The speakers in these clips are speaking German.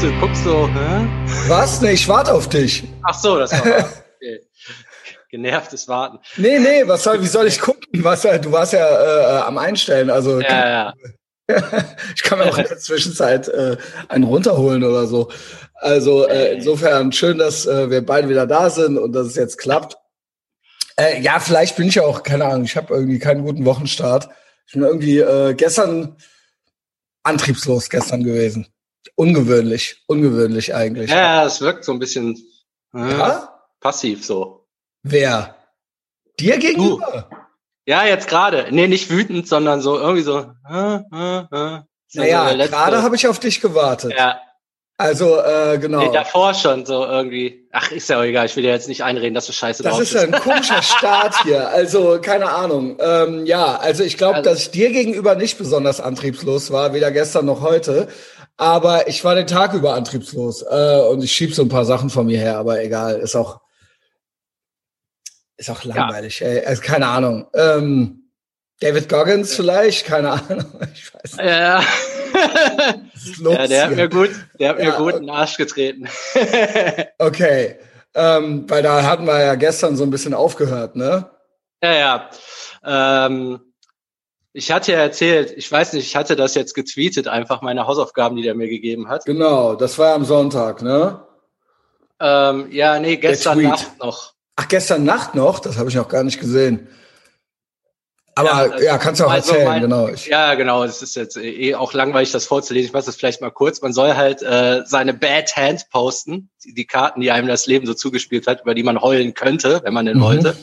bist du, guckst so, hä? Was? Nee, ich warte auf dich. Ach so, das war okay. genervtes Warten. Nee, nee, was soll, wie soll ich gucken? Was, du warst ja äh, am Einstellen, also Ja, ja. ich kann mir auch in der Zwischenzeit äh, einen runterholen oder so. Also äh, insofern schön, dass äh, wir beide wieder da sind und dass es jetzt klappt. Äh, ja, vielleicht bin ich ja auch, keine Ahnung, ich habe irgendwie keinen guten Wochenstart. Ich bin irgendwie äh, gestern antriebslos gestern gewesen. Ungewöhnlich, ungewöhnlich eigentlich. Ja, es wirkt so ein bisschen äh, Ja? passiv so. Wer? Dir gegenüber? Ja, jetzt gerade. Nee, nicht wütend, sondern so irgendwie so. Äh, äh, äh. So Naja, letzte- gerade habe ich auf dich gewartet. Ja, Also, äh, genau. nee, davor schon so irgendwie. Ach, ist ja auch egal. Ich will dir jetzt nicht einreden, dass du scheiße Das ist ja ein komischer Start hier. Also, keine Ahnung. Ähm, ja, also ich glaube, Also- dass ich dir gegenüber nicht besonders antriebslos war, weder gestern noch heute. Aber ich war den Tag über antriebslos. Äh, und ich schieb so ein paar Sachen von mir her, aber egal, ist auch, ist auch langweilig. Ey. Also, keine Ahnung. Ähm, David Goggins vielleicht, keine Ahnung. Ich weiß nicht. Ja. Ja, der hat mir gut, der hat mir Ja, gut in den Arsch getreten. Okay. Ähm, weil da hatten wir ja gestern so ein bisschen aufgehört, ne? Ja, ja. Ähm, ich hatte ja erzählt, ich weiß nicht, ich hatte das jetzt getweetet, einfach meine Hausaufgaben, die der mir gegeben hat. Genau, das war ja am Sonntag, ne? Ähm, ja, nee, gestern. Nacht noch. Ach, gestern Nacht noch? Das habe ich noch gar nicht gesehen. Aber ja, also- kannst du auch also erzählen, mein- genau. Ich, Ja, genau, es ist jetzt eh auch langweilig, das vorzulesen. Ich mache das vielleicht mal kurz. Man soll halt äh, seine Bad Hand posten, die, die Karten, die einem das Leben so zugespielt hat, über die man heulen könnte, wenn man denn Mhm. wollte.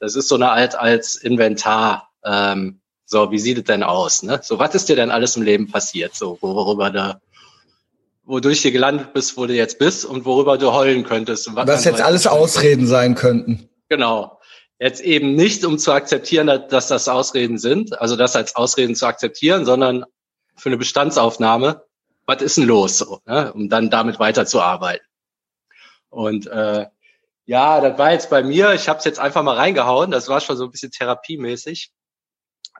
Das ist so eine Art als Inventar. Ähm, so, wie sieht es denn aus? Ne? So, was ist dir denn alles im Leben passiert? So, worüber da, wodurch du gelandet bist, wo du jetzt bist und worüber du heulen könntest. Und was man jetzt alles Ausreden sein könnten. Genau. Jetzt eben nicht, um zu akzeptieren, dass, dass das Ausreden sind, also das als Ausreden zu akzeptieren, sondern für eine Bestandsaufnahme, was ist denn los, so, ne? um dann damit weiterzuarbeiten. Und äh, ja, das war jetzt bei mir, ich habe es jetzt einfach mal reingehauen, das war schon so ein bisschen therapiemäßig.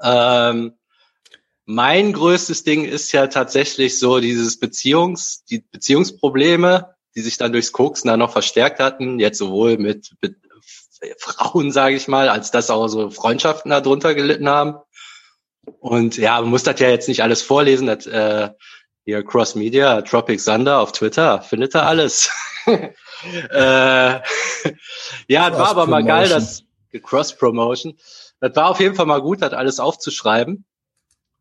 Ähm, mein größtes Ding ist ja tatsächlich so dieses Beziehungs, die Beziehungsprobleme, die sich dann durchs Koksen dann noch verstärkt hatten, jetzt sowohl mit, mit Frauen, sage ich mal, als dass auch so Freundschaften darunter gelitten haben. Und ja, man muss das ja jetzt nicht alles vorlesen. Das, äh, hier Cross Media, Tropic Thunder auf Twitter, findet ihr alles. äh, ja, das war aber mal geil, das Cross Promotion. Das war auf jeden Fall mal gut, das alles aufzuschreiben.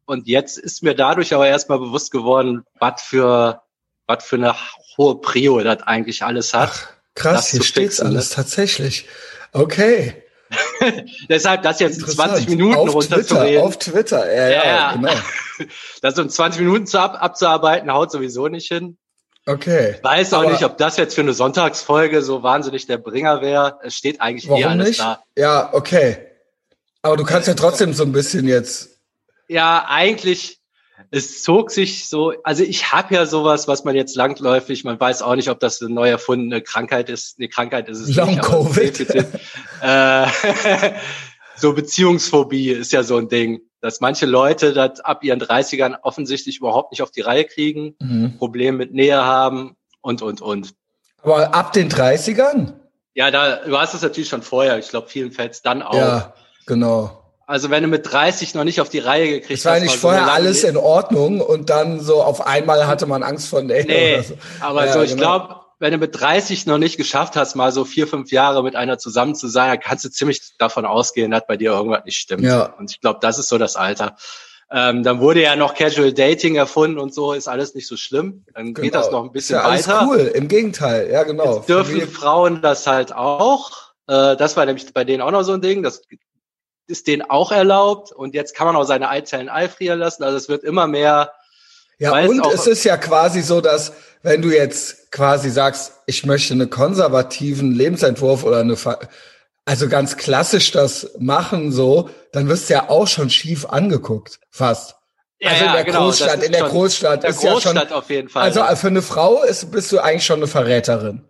Und jetzt ist mir dadurch aber erstmal bewusst geworden, was für, was für eine hohe Prio das eigentlich alles hat. Ach, krass, hier steht's fixen, ne? alles tatsächlich. Okay. Deshalb das jetzt in Interessant. 20 Minuten auf Twitter, runterzureden. auf Twitter, ja, ja, Ja. genau. Das in 20 Minuten zu ab, abzuarbeiten, haut sowieso nicht hin. Okay. Weiß auch Aber- nicht, ob das jetzt für eine Sonntagsfolge so wahnsinnig der Bringer wäre. Es steht eigentlich eh alles nicht? da. Ja, okay. Aber du kannst ja trotzdem so ein bisschen jetzt. Ja, eigentlich, es zog sich so, also ich habe ja sowas, was man jetzt langläufig, man weiß auch nicht, ob das eine neu erfundene Krankheit ist. Eine Krankheit ist es Long nicht. aber Covid. Defizit. äh, so Beziehungsphobie ist ja so ein Ding, dass manche Leute das ab ihren 30ern offensichtlich überhaupt nicht auf die Reihe kriegen, Mhm. Probleme mit Nähe haben und, und, und. Aber ab den 30ern? Ja, da, du hast es natürlich schon vorher. Ich glaube, vielen fällt's dann auch. Ja, genau. Also wenn du mit 30 noch nicht auf die Reihe gekriegt Es war hast, nicht mal so vorher alles Le- in Ordnung und dann so auf einmal hatte man Angst vor Nähe Nee, oder so. aber Ja, so, ich genau. glaube, wenn du mit 30 noch nicht geschafft hast, mal so vier, fünf Jahre mit einer zusammen zu sein, dann kannst du ziemlich davon ausgehen, dass bei dir irgendwas nicht stimmt. Ja. Und ich glaube, das ist so das Alter. Ähm, dann wurde ja noch Casual Dating erfunden und so, ist alles nicht so schlimm. Dann geht Genau. das noch ein Ist bisschen ja alles weiter. cool, im Gegenteil, ja genau. Jetzt dürfen Familie- Frauen das halt auch. Äh, das war nämlich bei denen auch noch so ein Ding. Das ist denen auch erlaubt. Und jetzt kann man auch seine Eizellen eifrieren lassen. Also es wird immer mehr. Ja, es und es ist ja quasi so, dass wenn du jetzt quasi sagst, ich möchte einen konservativen Lebensentwurf oder eine, also ganz klassisch das machen so, dann wirst du ja auch schon schief angeguckt, fast. Ja, also in der genau, Großstadt, ist in der schon- Großstadt In der ist ja Großstadt schon, auf jeden Fall. also ja. für eine Frau ist, bist du eigentlich schon eine Verräterin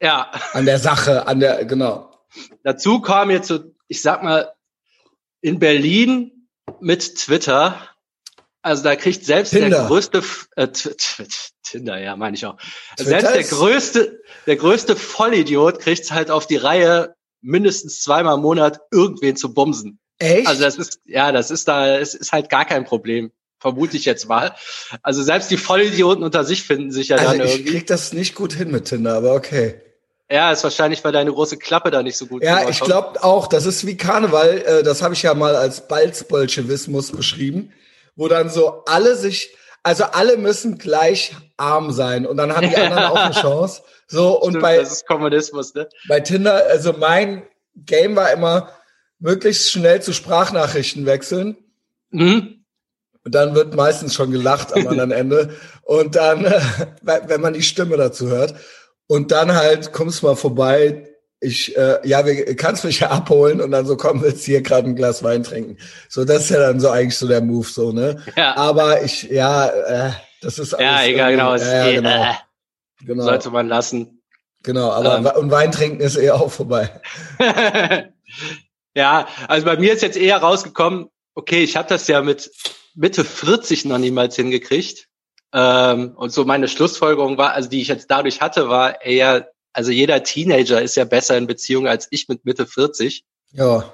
ja. an der Sache, an der, genau. Dazu kam jetzt so, ich sag mal, in Berlin mit Twitter Also da kriegt selbst Tinder. der größte äh, Tinder, ja, meine ich auch. Selbst der größte, der größte Vollidiot kriegt's halt auf die Reihe, mindestens zweimal im Monat irgendwen zu bumsen. Echt? Also das ist, ja, das ist da, es ist halt gar kein Problem. Vermute ich jetzt mal. Also selbst die Vollidioten unter sich finden sich ja also dann ich irgendwie. krieg das nicht gut hin mit Tinder, aber okay. Ja, ist wahrscheinlich, weil deine große Klappe da nicht so gut Ja, ich glaube auch, das ist wie Karneval, äh, das habe ich ja mal als Balzbolschewismus beschrieben, wo dann so alle sich, also alle müssen gleich arm sein und dann haben die anderen auch eine Chance. So und Stimmt, bei das ist Kommunismus, ne? bei Tinder, also mein Game war immer möglichst schnell zu Sprachnachrichten wechseln. Mhm. Und dann wird meistens schon gelacht am anderen Ende. Und dann, äh, wenn man die Stimme dazu hört. Und dann halt, kommst mal vorbei. Ich, äh, ja, wir, kannst mich ja abholen und dann so, komm, willst hier gerade ein Glas Wein trinken. So, das ist ja dann so eigentlich so der Move, so, ne? Ja. Aber ich, ja, äh, das ist Ja, alles egal, genau. Ja, ja, eh, genau, äh, genau, Sollte man lassen. genau. Aber ähm, und Wein trinken ist eh auch vorbei. ja, also bei mir ist jetzt eher rausgekommen, okay, ich habe das ja mit Mitte 40 noch niemals hingekriegt. Ähm, und so meine Schlussfolgerung war, also die ich jetzt dadurch hatte, war eher, also jeder Teenager ist ja besser in Beziehung als ich mit Mitte 40. Ja.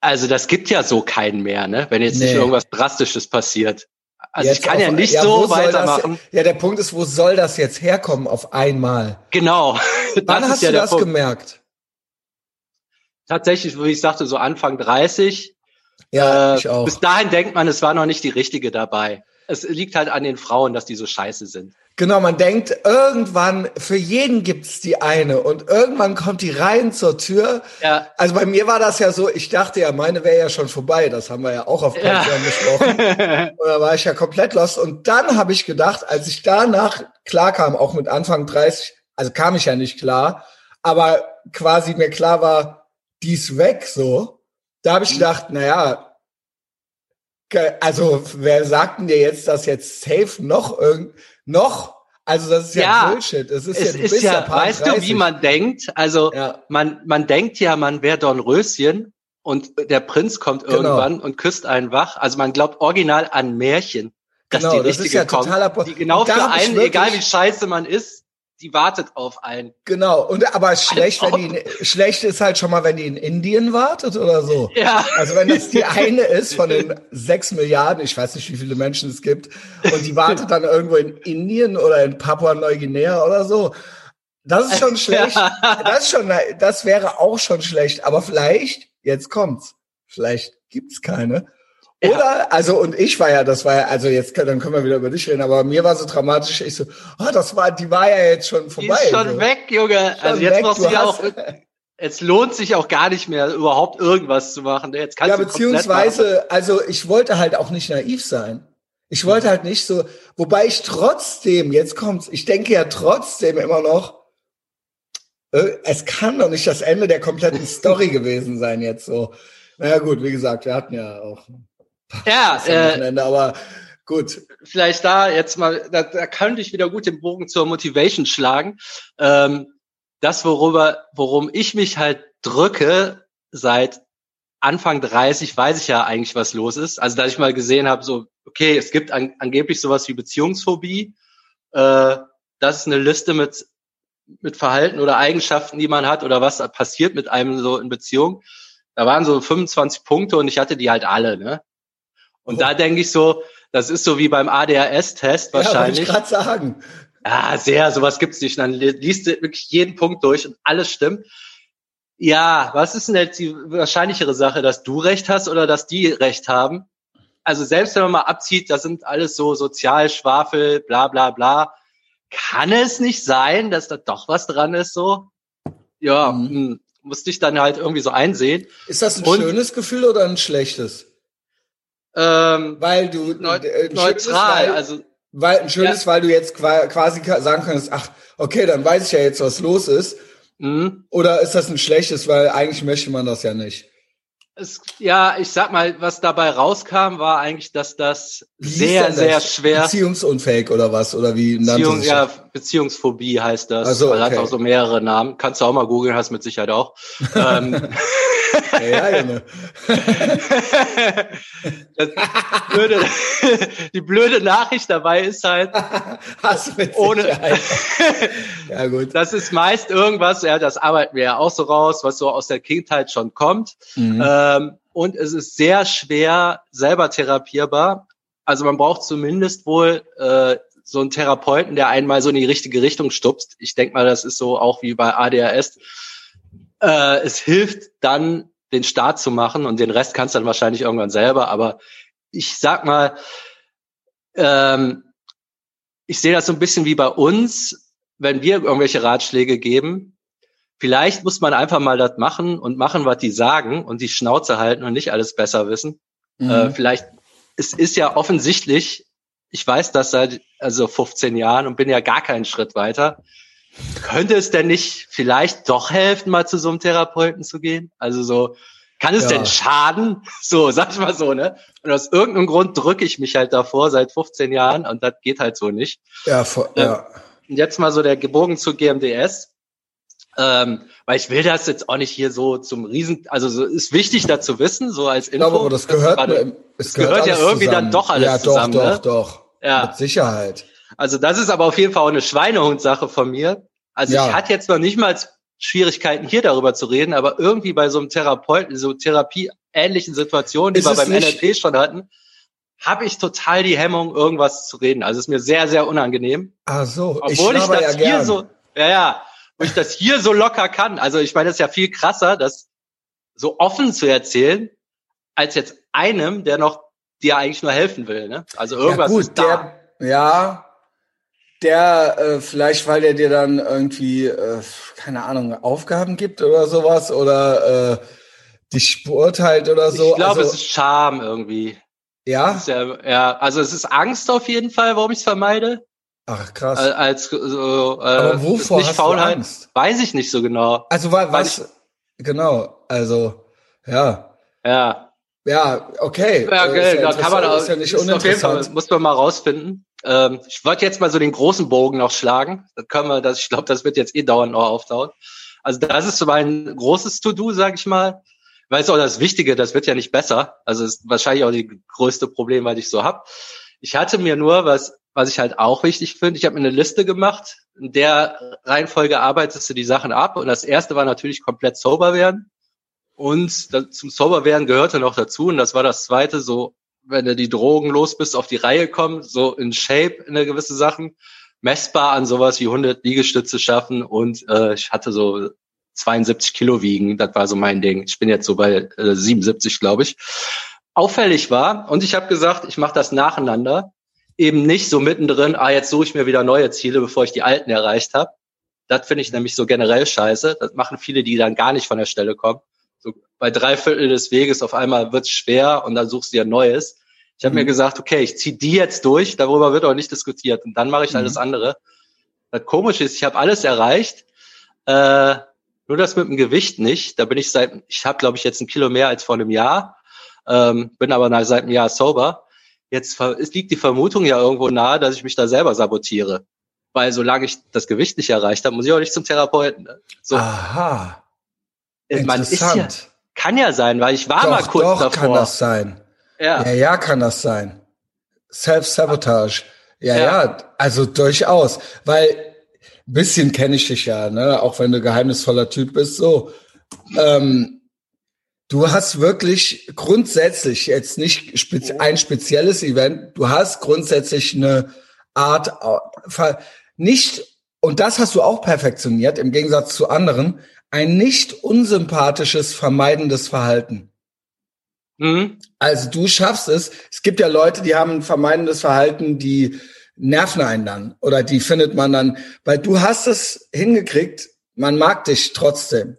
Also das gibt ja so keinen mehr, ne? Wenn jetzt nicht Nee. irgendwas Drastisches passiert. Also Jetzt ich kann ja auf- nicht wo so weitermachen. Das, ja, der Punkt ist, wo soll das jetzt herkommen auf einmal? Genau. Wann hast ja du das Punkt. gemerkt? Tatsächlich, wie ich sagte, so Anfang 30. Ja, Äh, ich auch. Bis dahin denkt man, es war noch nicht die richtige dabei. Es liegt halt an den Frauen, dass die so scheiße sind. Genau, man denkt, irgendwann, für jeden gibt's die eine und irgendwann kommt die rein zur Tür. Ja. Also bei mir war das ja so, ich dachte ja, meine wäre ja schon vorbei, das haben wir ja auch auf Ja. Patreon besprochen. Und da war ich ja komplett lost. Und dann habe ich gedacht, als ich danach klar kam, auch mit Anfang 30, also kam ich ja nicht klar, aber quasi mir klar war, die ist weg so, da habe ich Mhm. gedacht, naja, also wer sagt denn dir jetzt, dass jetzt safe noch irgend, noch? Also das ist ja, Ja, Bullshit. Es ist es ja, ist ja, weißt du, 30. wie man denkt? Also Ja. man, man denkt ja, man wäre Dornröschen und der Prinz kommt Genau. irgendwann und küsst einen wach. Also man glaubt original an Märchen, dass Genau, die das ist richtige ja kommt, totaler die genau für einen, wirklich- egal wie scheiße man ist, die wartet auf einen. Genau. Und aber schlecht, wenn die in, schlecht ist halt schon mal, wenn die in Indien wartet oder so. Ja. Also wenn das die eine ist von den sechs Milliarden, ich weiß nicht, wie viele Menschen es gibt, und die wartet dann irgendwo in Indien oder in Papua-Neuguinea oder so. Das ist schon schlecht. Das ist schon, das wäre auch schon schlecht. Aber vielleicht, jetzt kommt's. Vielleicht gibt's keine. Ja. Oder, also, und ich war ja, das war ja, also jetzt, können- dann können wir wieder über dich reden, aber mir war so dramatisch, ich so, ah, das war, die war ja jetzt schon Die vorbei. ist schon so. weg, Junge. Schon also jetzt weg, brauchst du ja auch, jetzt lohnt sich auch gar nicht mehr, überhaupt irgendwas zu machen. Jetzt kannst Ja, du beziehungsweise, also ich wollte halt auch nicht naiv sein. Ich wollte halt nicht so, wobei ich trotzdem, jetzt kommt's, ich denke ja trotzdem immer noch, äh, es kann doch nicht das Ende der kompletten Story gewesen sein jetzt so. Naja gut, wie gesagt, wir hatten ja auch Ja, äh, aber gut. vielleicht da jetzt mal, da, da könnte ich wieder gut den Bogen zur Motivation schlagen. Ähm, das, worüber, worum ich mich halt drücke seit Anfang 30, weiß ich ja eigentlich, was los ist. Also, dass ich mal gesehen habe, so, okay, es gibt an, angeblich sowas wie Beziehungsphobie. Äh, das ist eine Liste mit, mit Verhalten oder Eigenschaften, die man hat oder was passiert mit einem so in Beziehung. Da waren so 25 Punkte und ich hatte die halt alle, ne? Und Oh. da denke ich so, das ist so wie beim ADHS-Test Ja, wollte wahrscheinlich. ich gerade sagen. Ja, sehr, sowas gibt's nicht. Und dann li- liest du wirklich jeden Punkt durch und alles stimmt. Ja, was ist denn jetzt die wahrscheinlichere Sache, dass du recht hast oder dass die recht haben? Also selbst wenn man mal abzieht, das sind alles so Sozialschwafel, bla bla bla. Kann es nicht sein, dass da doch was dran ist so? Ja, Mhm. hm, musste ich dann halt irgendwie so einsehen. Ist das ein Und- schönes Gefühl oder ein schlechtes? Ähm, Weil du äh, ein schönes, neutral, weil, also weil ein schönes, weil du jetzt qua- quasi sagen kannst, ach, okay, dann weiß ich ja jetzt, was los ist. mh. Oder ist das ein schlechtes, weil eigentlich möchte man das ja nicht? Es, ja, ich sag mal, was dabei rauskam, war eigentlich, dass das Wie sehr, sehr schwer, Beziehungsunfähig oder was? Oder wie Beziehung, ja? Beziehungsphobie heißt das. Also, okay. hat auch so mehrere Namen. Kannst du auch mal googeln, hast mit Sicherheit auch. ähm, ja, Junge. das blöde, die blöde Nachricht dabei ist halt, ohne, ja, gut. das ist meist irgendwas, ja, das arbeiten wir ja auch so raus, was so aus der Kindheit schon kommt. Mhm. Ähm, und es ist sehr schwer selber therapierbar. Also man braucht zumindest wohl äh, so einen Therapeuten, der einmal so in die richtige Richtung stupst. Ich denke mal, das ist so auch wie bei ADHS. Äh, es hilft dann, den Start zu machen und den Rest kannst du dann wahrscheinlich irgendwann selber. Aber ich sag mal, ähm, ich sehe das so ein bisschen wie bei uns, wenn wir irgendwelche Ratschläge geben. Vielleicht muss man einfach mal das machen und machen, was die sagen und die Schnauze halten und nicht alles besser wissen. Mhm. Äh, vielleicht, es ist ja offensichtlich, ich weiß das seit also 15 Jahren und bin ja gar keinen Schritt weiter. Könnte es denn nicht vielleicht doch helfen, mal zu so einem Therapeuten zu gehen? Also so, kann es ja. denn schaden? So, sag ich mal so, ne? Und aus irgendeinem Grund drücke ich mich halt davor seit 15 Jahren und das geht halt so nicht. Ja, vor, ähm, ja. Und jetzt mal so der Gebogen zu GMDS. Ähm, weil ich will das jetzt auch nicht hier so zum Riesen, also so ist wichtig da zu wissen, so als Info. Ich glaube, aber das gehört, das, grade, es gehört, gehört ja irgendwie zusammen. dann doch alles ja, doch, zusammen. Ja, doch, ne? doch. Ja. Mit Sicherheit. Also das ist aber auf jeden Fall auch eine Schweinehundsache von mir. Also ja. ich hatte jetzt noch nicht mal Schwierigkeiten, hier darüber zu reden, aber irgendwie bei so einem Therapeuten, so therapieähnlichen Situationen, die ist wir beim NLP schon hatten, habe ich total die Hemmung, irgendwas zu reden. Also es ist mir sehr, sehr unangenehm. Ach so, obwohl ich, ich das ja hier gern. so, ja, ja, wo ich das hier so locker kann. Also ich meine, das ist ja viel krasser, das so offen zu erzählen, als jetzt einem, der noch dir eigentlich nur helfen will. Ne? Also irgendwas ja, gut, ist da. Der, ja, der äh, vielleicht, weil der dir dann irgendwie, äh, keine Ahnung, Aufgaben gibt oder sowas oder äh, dich beurteilt oder so. Ich glaube, also, es ist Scham irgendwie. Ja? ja? Ja, also es ist Angst auf jeden Fall, warum ich es vermeide. Ach krass. Als, als so, äh, Aber wovor nicht hast Faulheit, du Angst? Weiß ich nicht so genau. Also weil, was? Ich, genau. Also ja. Ja. Ja, okay. Ja, okay. Äh, ja da kann man auch, ist ja nicht ist Fall, muss man mal rausfinden. Ähm, ich wollte jetzt mal so den großen Bogen noch schlagen. Das können wir, das, ich glaube, das wird jetzt eh dauernd noch auftauchen. Also das ist so mein großes To-Do, sag ich mal. Weil es auch das Wichtige, das wird ja nicht besser. Also ist wahrscheinlich auch die größte Problem, was ich so hab. Ich hatte mir nur, was, was ich halt auch wichtig finde, ich habe mir eine Liste gemacht, in der Reihenfolge arbeitest du die Sachen ab. Und das erste war natürlich komplett sober werden. Und zum sober werden gehörte noch dazu, und das war das zweite, so wenn du die Drogen los bist, auf die Reihe kommen, so in Shape in der gewisse Sachen, messbar an sowas wie 100 Liegestütze schaffen und äh, ich hatte so 72 Kilo wiegen, das war so mein Ding. Ich bin jetzt so bei äh, 77, glaube ich. Auffällig war, und ich habe gesagt, ich mache das nacheinander, eben nicht so mittendrin, ah, jetzt suche ich mir wieder neue Ziele, bevor ich die alten erreicht habe. Das finde ich nämlich so generell scheiße. Das machen viele, die dann gar nicht von der Stelle kommen so bei drei Viertel des Weges auf einmal wird's schwer und dann suchst du ja Neues. Ich habe mhm. mir gesagt, okay, ich zieh die jetzt durch, darüber wird auch nicht diskutiert und dann mache ich mhm. alles andere. Das Komische ist, ich habe alles erreicht, äh, nur das mit dem Gewicht nicht. Da bin ich seit, ich habe glaube ich jetzt ein Kilo mehr als vor einem Jahr, ähm, bin aber seit einem Jahr sober. Jetzt liegt die Vermutung ja irgendwo nahe, dass ich mich da selber sabotiere. Weil solange ich das Gewicht nicht erreicht habe, muss ich auch nicht zum Therapeuten. Ne? So. Aha. Man ist ja, kann ja sein, weil ich war doch, mal kurz doch davor. kann das sein. Ja. ja, ja, kann das sein. Self-Sabotage. Ja, ja, ja, also durchaus. Weil bisschen kenne ich dich ja, ne? auch wenn du geheimnisvoller Typ bist, so. Ähm, du hast wirklich grundsätzlich jetzt nicht spezi ein spezielles Event, du hast grundsätzlich eine Art, nicht, und das hast du auch perfektioniert, im Gegensatz zu anderen, ein nicht unsympathisches, vermeidendes Verhalten. Mhm. Also du schaffst es. Es gibt ja Leute, die haben ein vermeidendes Verhalten, die nerven einen dann oder die findet man dann, weil du hast es hingekriegt, man mag dich trotzdem.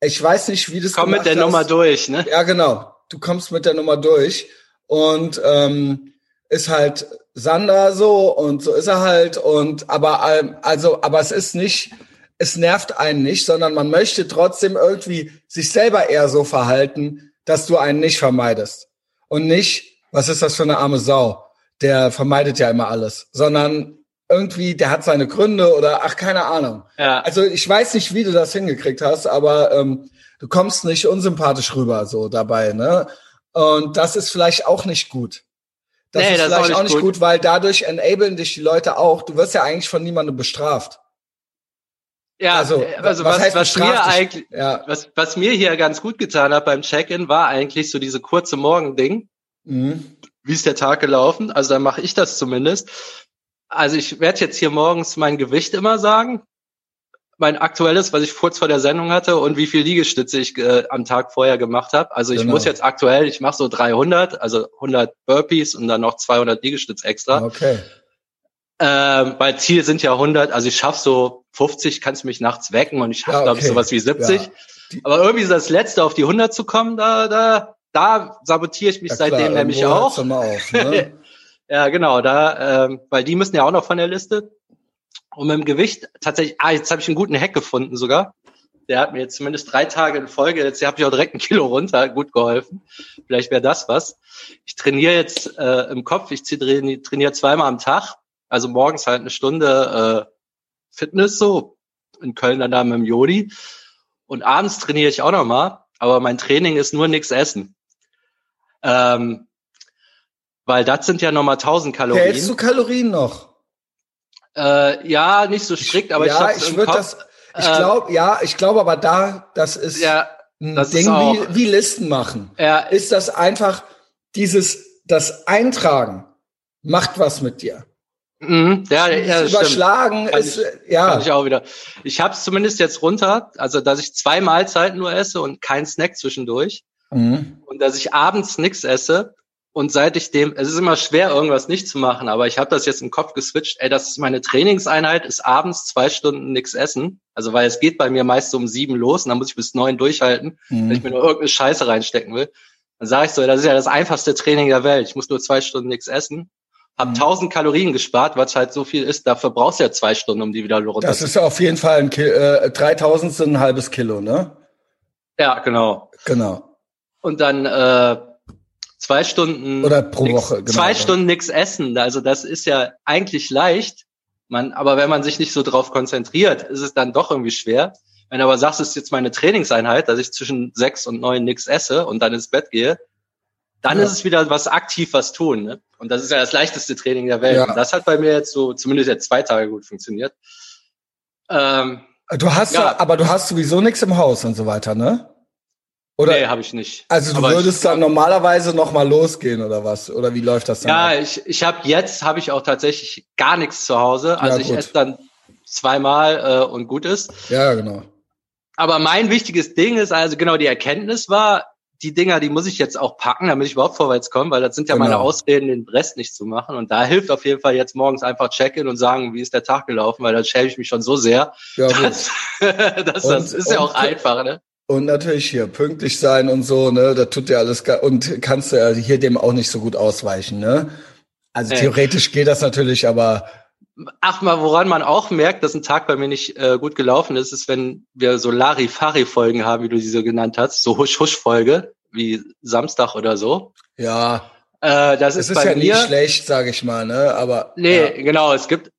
Ich weiß nicht, wie das Komm mit der hast. Nummer durch, ne? Ja, genau. Du kommst mit der Nummer durch und ähm, ist halt Sander so und so ist er halt und aber ähm, also aber es ist nicht es nervt einen nicht, sondern man möchte trotzdem irgendwie sich selber eher so verhalten, dass du einen nicht vermeidest. Und nicht, was ist das für eine arme Sau? Der vermeidet ja immer alles, sondern irgendwie, der hat seine Gründe oder ach, keine Ahnung. Ja. Also ich weiß nicht, wie du das hingekriegt hast, aber ähm, du kommst nicht unsympathisch rüber so dabei, ne? Und das ist vielleicht auch nicht gut. Das nee, ist das vielleicht auch nicht, auch nicht gut. gut, weil dadurch enablen dich die Leute auch. Du wirst ja eigentlich von niemandem bestraft. Ja, also, äh, also was, was, was mir eigentlich, ja. was, was mir hier ganz gut getan hat beim Check-in, war eigentlich so diese kurze Morgending. Mhm. Wie ist der Tag gelaufen? Also dann mache ich das zumindest. Also ich werde jetzt hier morgens mein Gewicht immer sagen, mein aktuelles, was ich kurz vor der Sendung hatte und wie viel Liegestütze ich äh, am Tag vorher gemacht habe. Also ich genau. muss jetzt aktuell, ich mache so 300, also 100 Burpees und dann noch 200 Liegestütze extra. Okay. Ähm, weil Ziel sind ja 100, also ich schaffe so 50, kannst du mich nachts wecken und ich schaffe, ja, okay. glaube ich, sowas wie 70. Ja. Aber irgendwie das Letzte auf die 100 zu kommen, da, da, da sabotiere ich mich ja, seitdem nämlich auch. Auf, ne? Ja, genau, da, ähm, weil die müssen ja auch noch von der Liste. Und mit dem Gewicht tatsächlich, ah, jetzt habe ich einen guten Hack gefunden sogar. Der hat mir jetzt zumindest drei Tage in Folge, jetzt habe ich auch direkt ein Kilo runter, gut geholfen. Vielleicht wäre das was. Ich trainiere jetzt äh, im Kopf, ich trainiere zweimal am Tag, also morgens halt eine Stunde äh, Fitness so, in Köln dann da mit dem Jodi. Und abends trainiere ich auch nochmal, aber mein Training ist nur nichts essen. Ähm, weil das sind ja nochmal 1000 Kalorien. Hältst du Kalorien noch? Äh, ja, nicht so strikt, aber ja, ich, ich würde das. Ich glaube, äh, ja, ich glaube, aber da, das ist ja, ein das Ding auch, wie, wie Listen machen. Ja, ist das einfach dieses, das Eintragen macht was mit dir. Mhm, ja, ja, das überschlagen kann ist, ich, ja. Kann ich auch wieder. Ich habe es zumindest jetzt runter, also dass ich zwei Mahlzeiten nur esse und kein Snack zwischendurch. Mhm. Und dass ich abends nichts esse und seit ich dem, es ist immer schwer, irgendwas nicht zu machen, aber ich habe das jetzt im Kopf geswitcht, ey, das ist meine Trainingseinheit, ist abends zwei Stunden nichts essen. Also weil es geht bei mir meist so um sieben los und dann muss ich bis neun durchhalten, mhm. wenn ich mir nur irgendeine Scheiße reinstecken will. Dann sage ich so, das ist ja das einfachste Training der Welt. Ich muss nur zwei Stunden nichts essen. Hab mhm. 1000 Kalorien gespart, was halt so viel ist. Dafür brauchst du ja zwei Stunden, um die wieder runter. Das ist ja auf jeden Fall ein Ki äh, 3000 sind ein halbes Kilo, ne? Ja, genau. Genau. Und dann äh, zwei Stunden oder pro nix, Woche genau. zwei Stunden nichts essen. Also das ist ja eigentlich leicht. Man, aber wenn man sich nicht so drauf konzentriert, ist es dann doch irgendwie schwer. Wenn du aber sagst, es ist jetzt meine Trainingseinheit, dass ich zwischen sechs und neun nichts esse und dann ins Bett gehe, dann ja. ist es wieder was aktiv was tun. Ne? Und das ist ja das leichteste Training der Welt. Ja. Und das hat bei mir jetzt so zumindest jetzt zwei Tage gut funktioniert. Ähm, du hast ja, aber du hast sowieso nichts im Haus und so weiter, ne? Oder, nee, habe ich nicht. Also du Aber würdest ich, dann normalerweise noch mal losgehen oder was? Oder wie läuft das dann? Ja, ab? ich, ich habe jetzt habe ich auch tatsächlich gar nichts zu Hause. Also ja, ich esse dann zweimal äh, und gut ist. Ja, genau. Aber mein wichtiges Ding ist also genau die Erkenntnis war, die Dinger, die muss ich jetzt auch packen, damit ich überhaupt vorwärts komme, weil das sind ja genau. meine Ausreden, den Rest nicht zu machen. Und da hilft auf jeden Fall jetzt morgens einfach check-in und sagen, wie ist der Tag gelaufen, weil dann schäme ich mich schon so sehr. Ja, das, das, das ist ja auch einfach, ne? Und natürlich hier pünktlich sein und so, ne, da tut ja alles und kannst du ja hier dem auch nicht so gut ausweichen, ne? Also äh. theoretisch geht das natürlich, aber Ach mal, woran man auch merkt, dass ein Tag bei mir nicht äh, gut gelaufen ist, ist, wenn wir so Larifari-Folgen haben, wie du sie so genannt hast, so Husch-Husch-Folge, wie Samstag oder so. Ja. Äh, das es ist, ist bei ja nicht schlecht, sage ich mal, ne? Aber nee, ja. genau. Es gibt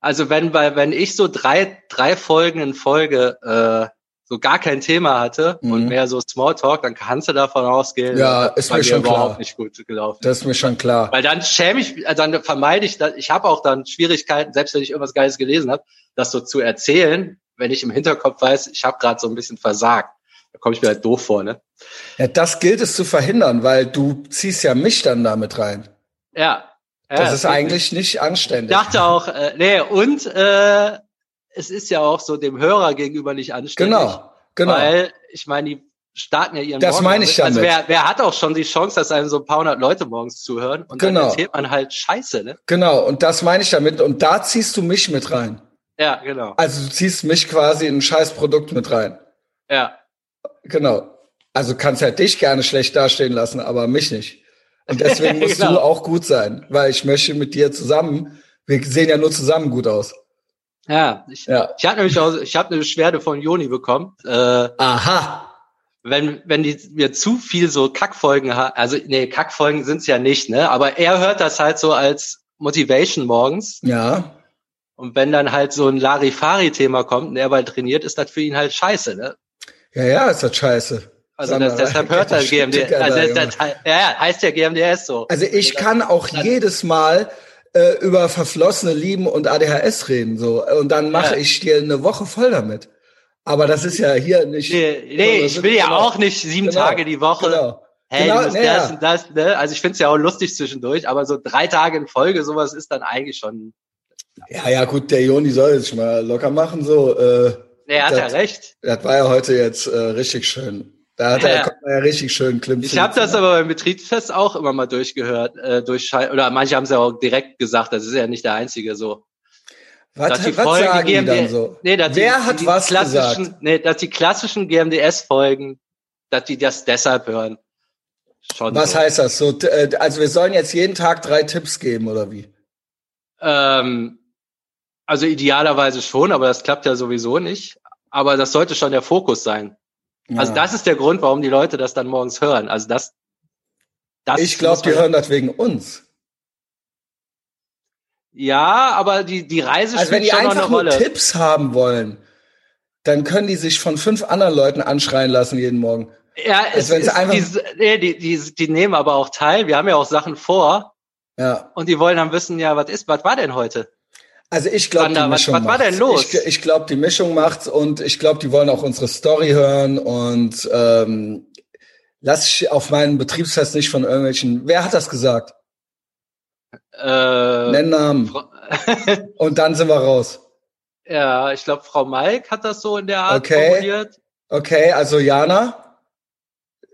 also wenn bei wenn ich so drei drei Folgen in Folge äh, so gar kein Thema hatte mhm. und mehr so Smalltalk, dann kannst du davon ausgehen, ja, ist mir schon überhaupt klar. nicht gut gelaufen. Das ist mir schon klar. Weil dann schäme ich, also dann vermeide ich, ich habe auch dann Schwierigkeiten, selbst wenn ich irgendwas Geiles gelesen habe, das so zu erzählen, wenn ich im Hinterkopf weiß, ich habe gerade so ein bisschen versagt. Da komme ich mir halt doof vor, ne? Ja, das gilt es zu verhindern, weil du ziehst ja mich dann damit rein. Ja. ja das, ist eigentlich nicht anständig. Ich dachte auch, äh, nee, und äh, es ist ja auch so dem Hörer gegenüber nicht anständig. Genau, genau. Weil, ich meine, die starten ja ihren Das Morgen meine ich damit. Also wer, wer hat auch schon die Chance, dass einem so ein paar hundert Leute morgens zuhören und genau. dann erzählt man halt Scheiße, ne? Genau, und das meine ich damit. Und da ziehst du mich mit rein. Ja, genau. Also du ziehst mich quasi in ein Scheißprodukt mit rein. Ja. Genau. Also kannst halt dich gerne schlecht dastehen lassen, aber mich nicht. Und deswegen musst genau. du auch gut sein, weil ich möchte mit dir zusammen, wir sehen ja nur zusammen gut aus. Ja, ich, ja. ich hatte nämlich auch, ich habe eine Beschwerde von Joni bekommen. Äh, Aha. Wenn, wenn die mir zu viel so Kackfolgen haben, also nee, Kackfolgen sind's ja nicht, ne? Aber er hört das halt so als Motivation morgens. Ja. Und wenn dann halt so ein Larifari-Thema kommt und er bald trainiert, ist das für ihn halt scheiße, ne? Ja, ja, ist das scheiße. Also das, deshalb hört er GMDS. Also das, das, ja, heißt ja GMDS so. Also ich kann auch jedes Mal äh, über verflossene Lieben und ADHS reden so und dann mache ja. ich dir eine Woche voll damit. Aber das ist ja hier nicht. Nee, nee ich will ja genau. auch nicht sieben genau, Tage die Woche. Genau. Hey, genau, du nee, das und das, ne? Also ich find's ja auch lustig zwischendurch, aber so drei Tage in Folge, sowas ist dann eigentlich schon. Ja, ja, gut, der Joni soll sich mal locker machen, so. Äh, nee, er hat ja recht. Das war ja heute jetzt äh, richtig schön. Da hat ja. er, kommt ja richtig schön Klimt. Ich habe das aber beim Betriebsfest auch immer mal durchgehört, äh, durch oder manche haben es ja auch direkt gesagt, das ist ja nicht der einzige so. Was, dass die was Folgen sagen GMD, die dann so? Nee, Wer die, hat die was gesagt? Nee, dass die klassischen GMDS-Folgen, dass die das deshalb hören. Schon was so. heißt das? So, äh, also wir sollen jetzt jeden Tag drei Tipps geben oder wie? Ähm, also idealerweise schon, aber das klappt ja sowieso nicht. Aber das sollte schon der Fokus sein. Ja. Also das ist der Grund, warum die Leute das dann morgens hören. Also das. das ich glaube, die hören das wegen uns. Ja, aber die, die Reise also spielt schon noch eine Rolle. Wenn die einfach nur Tipps haben wollen, dann können die sich von fünf anderen Leuten anschreien lassen jeden Morgen. Ja, also es, ist, die, die, die, die nehmen aber auch teil. Wir haben ja auch Sachen vor. Ja. Und die wollen dann wissen, ja, was ist, was war denn heute? Also ich glaube, die Mischung was, was war denn los? Ich, ich glaube, die Mischung macht's und ich glaube, die wollen auch unsere Story hören und ähm, lass ich auf meinen Betriebsfest nicht von irgendwelchen. Wer hat das gesagt? Äh, Nenn Namen. Und dann sind wir raus. Ja, ich glaube, Frau Mike hat das so in der Art okay. formuliert. Okay, also Jana,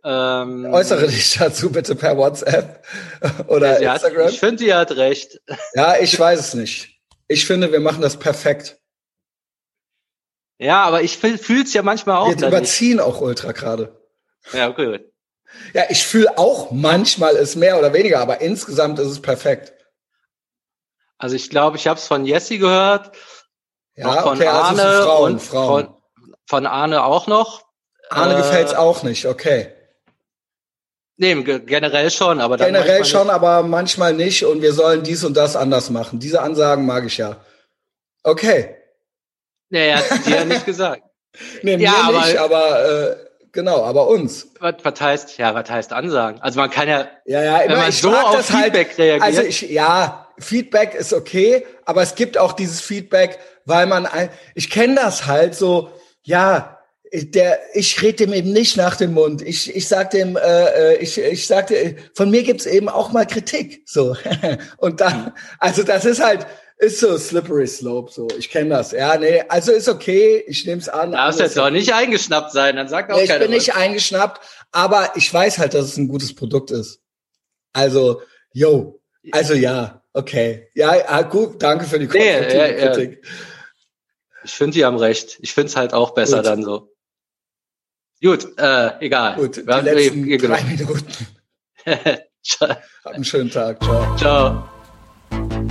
ähm, äußere dich dazu bitte per WhatsApp oder ja, Instagram. Hat, ich finde, die hat recht. Ja, ich weiß es nicht. Ich finde, wir machen das perfekt. Ja, aber ich fühle es ja manchmal auch. Wir überziehen nicht. auch ultra gerade. Ja, okay. Ja, ich fühle auch manchmal es mehr oder weniger, aber insgesamt ist es perfekt. Also ich glaube, ich habe es von Jesse gehört, ja, von okay, also Arne also Frauen, und Frauen. Von, von Arne auch noch. Arne äh, gefällt's auch nicht, okay. Nee, generell schon, aber dann generell schon, nicht. aber manchmal nicht und wir sollen dies und das anders machen. Diese Ansagen mag ich ja. Okay. Nee, er hat dir nicht gesagt. nee, mir ja, nicht, aber, aber äh, genau, aber uns. Was, was heißt, ja, was heißt Ansagen? Also man kann ja, ja, ja immer, wenn man so auf halt Feedback halt, reagiert. Also ich, ja, Feedback ist okay, aber es gibt auch dieses Feedback, weil man, ich kenne das halt so, ja, der, ich rede dem eben nicht nach dem Mund. Ich, ich sag dem, äh, äh ich, ich sagte, von mir gibt's eben auch mal Kritik. So und dann, also das ist halt, ist so slippery slope. So, ich kenne das. Ja, nee, also ist okay. Ich nehme es an. Darfst jetzt doch nicht eingeschnappt sein. Dann sag auch nee, Ich bin was. nicht eingeschnappt, aber ich weiß halt, dass es ein gutes Produkt ist. Also, yo, also ja, Okay. Ja, ah, gut, danke für die konstruktive nee, ja, Kritik. Ja. Ich finde, die haben recht. Ich finde es halt auch besser gut. dann so. Gut, äh, egal. Gut, die Wir letzten wir, drei Minuten. Hab einen schönen Tag. Ciao. Ciao.